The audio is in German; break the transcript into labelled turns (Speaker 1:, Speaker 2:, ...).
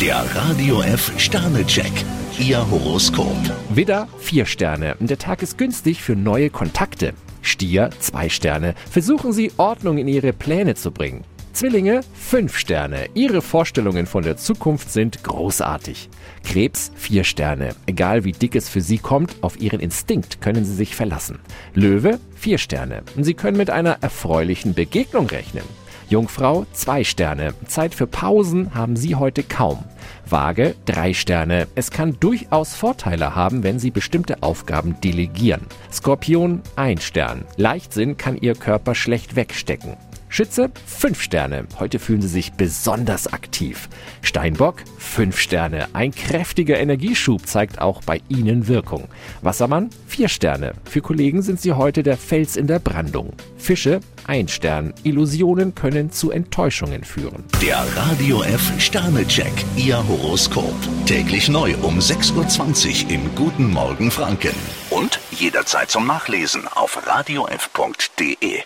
Speaker 1: Der Radio F Sternecheck. Ihr Horoskop.
Speaker 2: Widder, vier Sterne. Der Tag ist günstig für neue Kontakte. Stier, zwei Sterne. Versuchen Sie Ordnung in Ihre Pläne zu bringen. Zwillinge, fünf Sterne. Ihre Vorstellungen von der Zukunft sind großartig. Krebs, vier Sterne. Egal wie dick es für Sie kommt, auf Ihren Instinkt können Sie sich verlassen. Löwe, vier Sterne. Sie können mit einer erfreulichen Begegnung rechnen. Jungfrau, zwei Sterne. Zeit für Pausen haben Sie heute kaum. Waage, drei Sterne. Es kann durchaus Vorteile haben, wenn Sie bestimmte Aufgaben delegieren. Skorpion, ein Stern. Leichtsinn kann Ihr Körper schlecht wegstecken. Schütze, 5 Sterne. Heute fühlen Sie sich besonders aktiv. Steinbock, 5 Sterne. Ein kräftiger Energieschub zeigt auch bei Ihnen Wirkung. Wassermann, 4 Sterne. Für Kollegen sind Sie heute der Fels in der Brandung. Fische, 1 Stern. Illusionen können zu Enttäuschungen führen.
Speaker 1: Der Radio F Sternecheck. Ihr Horoskop. Täglich neu um 6.20 Uhr im Guten Morgen Franken. Und jederzeit zum Nachlesen auf radiof.de.